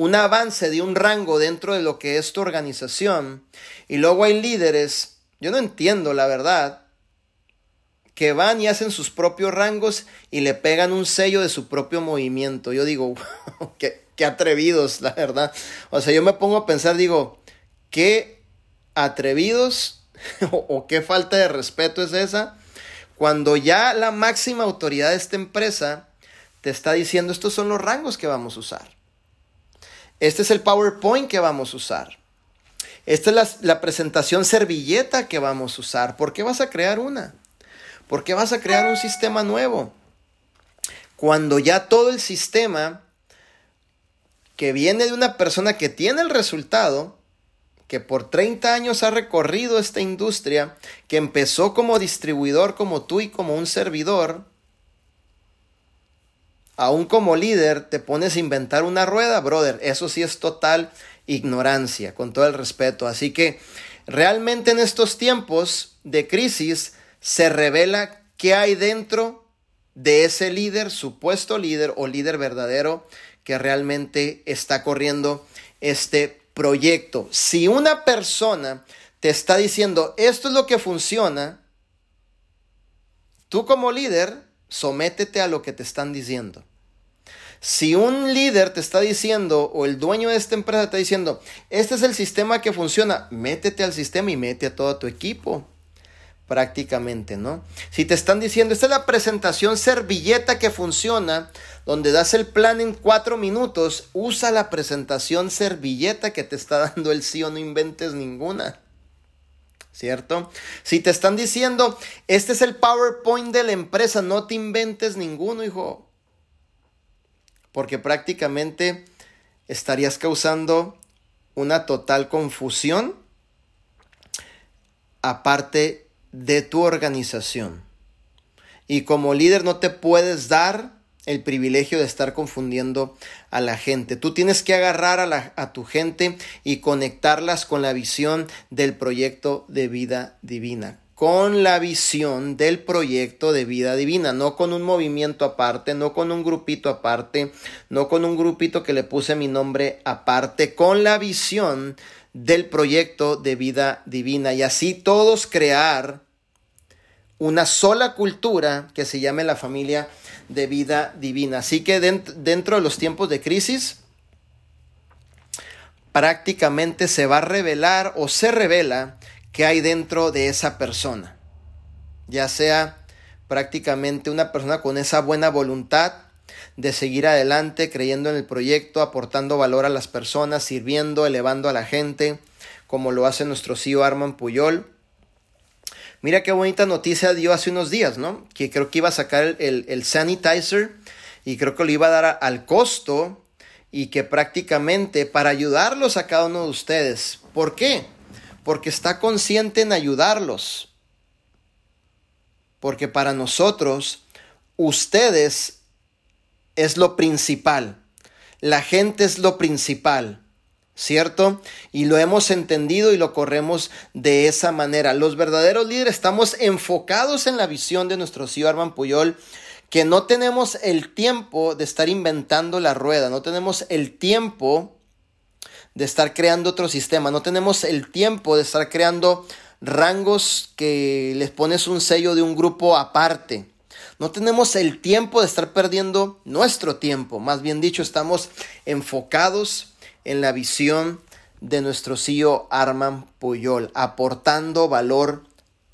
un avance de un rango dentro de lo que es tu organización. Y luego hay líderes, yo no entiendo la verdad, que van y hacen sus propios rangos y le pegan un sello de su propio movimiento. Yo digo, qué, qué atrevidos, la verdad. O sea, yo me pongo a pensar, digo, qué atrevidos o qué falta de respeto es esa cuando ya la máxima autoridad de esta empresa te está diciendo estos son los rangos que vamos a usar. Este es el PowerPoint que vamos a usar. Esta es la, presentación servilleta que vamos a usar. ¿Por qué vas a crear una? ¿Por qué vas a crear un sistema nuevo? Cuando ya todo el sistema que viene de una persona que tiene el resultado, que por 30 años ha recorrido esta industria, que empezó como distribuidor como tú y como un servidor, aún como líder te pones a inventar una rueda, brother, eso sí es total ignorancia, con todo el respeto. Así que realmente en estos tiempos de crisis se revela qué hay dentro de ese líder, supuesto líder o líder verdadero que realmente está corriendo este proyecto. Si una persona te está diciendo esto es lo que funciona, tú como líder sométete a lo que te están diciendo. Si un líder te está diciendo o el dueño de esta empresa te está diciendo, este es el sistema que funciona, métete al sistema y mete a todo tu equipo prácticamente, ¿no? Si te están diciendo, esta es la presentación servilleta que funciona, donde das el plan en cuatro minutos, usa la presentación servilleta que te está dando el sí o no inventes ninguna. ¿Cierto? Si te están diciendo, este es el PowerPoint de la empresa, no te inventes ninguno, hijo porque prácticamente estarías causando una total confusión aparte de tu organización. Y como líder no te puedes dar el privilegio de estar confundiendo a la gente. Tú tienes que agarrar a, tu gente y conectarlas con la visión del proyecto de vida divina con la visión del proyecto de vida divina, no con un movimiento aparte, no con un grupito aparte, no con un grupito que le puse mi nombre aparte, con la visión del proyecto de vida divina y así todos crear una sola cultura que se llame la familia de vida divina. Así que dentro de los tiempos de crisis, prácticamente se va a revelar o se revela que hay dentro de esa persona. Ya sea prácticamente una persona con esa buena voluntad de seguir adelante, creyendo en el proyecto, aportando valor a las personas, sirviendo, elevando a la gente, como lo hace nuestro CEO Arman Puyol. Mira qué bonita noticia dio hace unos días, ¿no? Que creo que iba a sacar el, el sanitizer y creo que lo iba a dar al costo y que prácticamente para ayudarlos a cada uno de ustedes. ¿Por qué? Porque está consciente en ayudarlos. Porque para nosotros, ustedes es lo principal. La gente es lo principal. ¿Cierto? Y lo hemos entendido y lo corremos de esa manera. Los verdaderos líderes estamos enfocados en la visión de nuestro CEO Arman Puyol, que no tenemos el tiempo de estar inventando la rueda, no tenemos el tiempo de estar creando otro sistema, no tenemos el tiempo de estar creando rangos que les pones un sello de un grupo aparte. No tenemos el tiempo de estar perdiendo nuestro tiempo. Más bien dicho, estamos enfocados en la visión de nuestro CEO Arman Puyol, aportando valor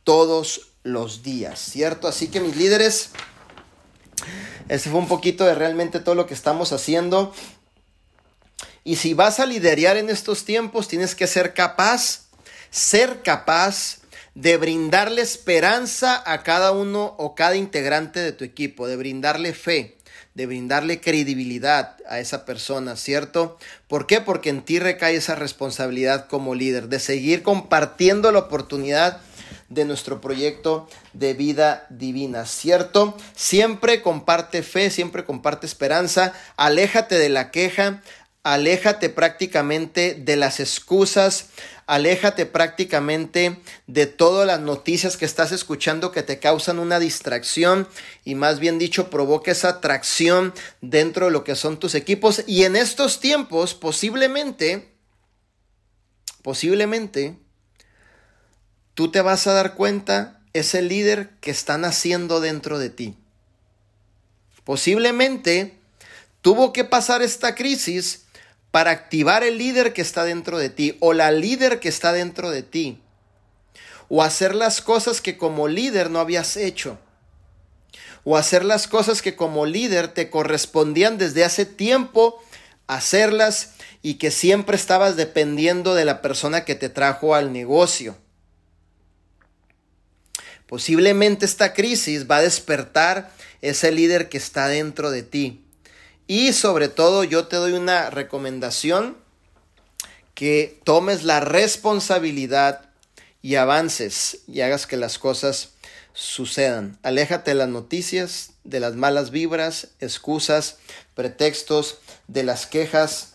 todos los días, ¿cierto? Así que mis líderes, ese fue un poquito de realmente todo lo que estamos haciendo. Y si vas a liderar en estos tiempos, tienes que ser capaz, ser capaz de brindarle esperanza a cada uno o cada integrante de tu equipo, de brindarle fe, de brindarle credibilidad a esa persona, ¿cierto? ¿Por qué? Porque en ti recae esa responsabilidad como líder, de seguir compartiendo la oportunidad de nuestro proyecto de vida divina, ¿cierto? Siempre comparte fe, siempre comparte esperanza, aléjate de la queja, aléjate prácticamente de las excusas, aléjate prácticamente de todas las noticias que estás escuchando que te causan una distracción y más bien dicho provoca esa atracción dentro de lo que son tus equipos y en estos tiempos posiblemente, posiblemente, tú te vas a dar cuenta ese líder que están haciendo dentro de ti. Posiblemente tuvo que pasar esta crisis para activar el líder que está dentro de ti o la líder que está dentro de ti. O hacer las cosas que como líder no habías hecho. O hacer las cosas que como líder te correspondían desde hace tiempo hacerlas y que siempre estabas dependiendo de la persona que te trajo al negocio. Posiblemente esta crisis va a despertar ese líder que está dentro de ti. Y sobre todo yo te doy una recomendación que tomes la responsabilidad y avances y hagas que las cosas sucedan. Aléjate de las noticias, de las malas vibras, excusas, pretextos, de las quejas.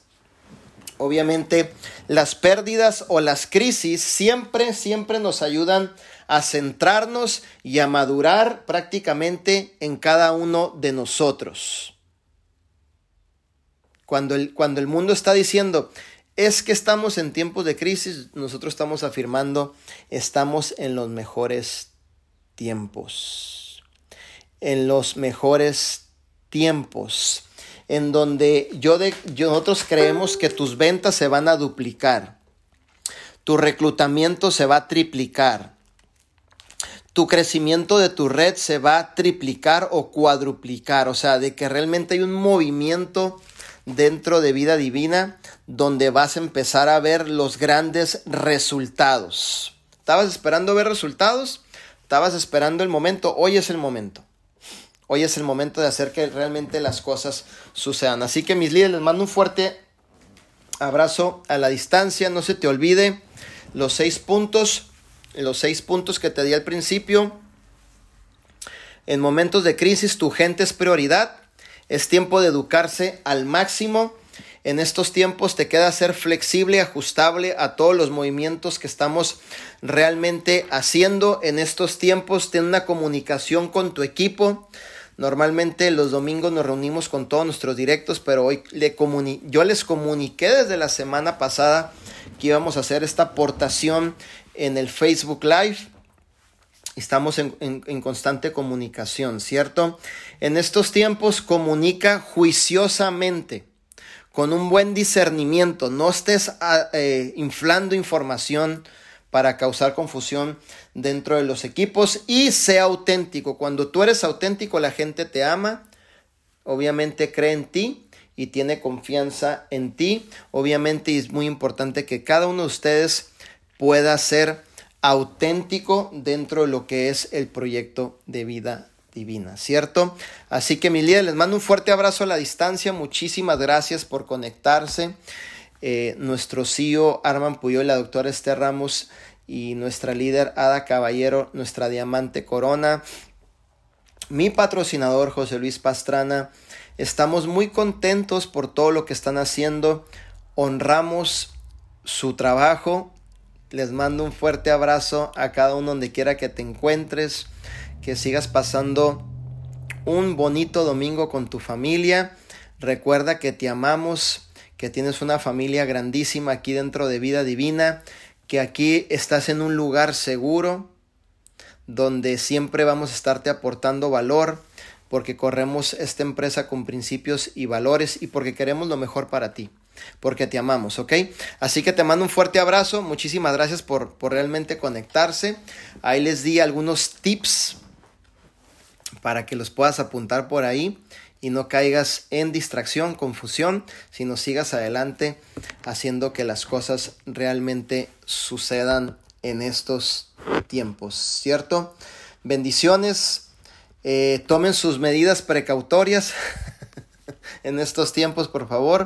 Obviamente las pérdidas o las crisis siempre, siempre nos ayudan a centrarnos y a madurar prácticamente en cada uno de nosotros. Cuando el, cuando el mundo está diciendo, es que estamos en tiempos de crisis, nosotros estamos afirmando, estamos en los mejores tiempos. En los mejores tiempos. En donde yo de, nosotros creemos que tus ventas se van a duplicar. Tu reclutamiento se va a triplicar. Tu crecimiento de tu red se va a triplicar o cuadruplicar. O sea, de que realmente hay un movimiento dentro de vida divina donde vas a empezar a ver los grandes resultados. ¿Estabas esperando ver resultados? ¿Estabas esperando el momento? Hoy es el momento. Hoy es el momento de hacer que realmente las cosas sucedan. Así que mis líderes, les mando un fuerte abrazo a la distancia. No se te olvide los seis puntos, los seis puntos que te di al principio. En momentos de crisis tu gente es prioridad. Es tiempo de educarse al máximo. En estos tiempos te queda ser flexible, ajustable a todos los movimientos que estamos realmente haciendo. En estos tiempos ten una comunicación con tu equipo. Normalmente los domingos nos reunimos con todos nuestros directos, pero hoy le yo les comuniqué desde la semana pasada que íbamos a hacer esta aportación en el Facebook Live. Estamos en, constante comunicación, ¿cierto? En estos tiempos comunica juiciosamente, con un buen discernimiento. No estés ah, eh, inflando información para causar confusión dentro de los equipos y sea auténtico. Cuando tú eres auténtico, la gente te ama, obviamente cree en ti y tiene confianza en ti. Obviamente es muy importante que cada uno de ustedes pueda ser auténtico dentro de lo que es el proyecto de vida divina, ¿cierto? Así que mi líder, les mando un fuerte abrazo a la distancia, muchísimas gracias por conectarse. Eh, nuestro CEO Arman Puyol, la doctora Esther Ramos y nuestra líder Ada Caballero, nuestra diamante corona, mi patrocinador José Luis Pastrana, estamos muy contentos por todo lo que están haciendo, honramos su trabajo, les mando un fuerte abrazo a cada uno donde quiera que te encuentres. Que sigas pasando un bonito domingo con tu familia. Recuerda que te amamos, que tienes una familia grandísima aquí dentro de Vida Divina, que aquí estás en un lugar seguro, donde siempre vamos a estarte aportando valor, porque corremos esta empresa con principios y valores y porque queremos lo mejor para ti porque te amamos, ¿ok? Así que te mando un fuerte abrazo, muchísimas gracias por, por realmente conectarse. Ahí les di algunos tips para que los puedas apuntar por ahí y no caigas en distracción, confusión, sino sigas adelante haciendo que las cosas realmente sucedan en estos tiempos, ¿cierto? Bendiciones, eh, tomen sus medidas precautorias en estos tiempos, por favor.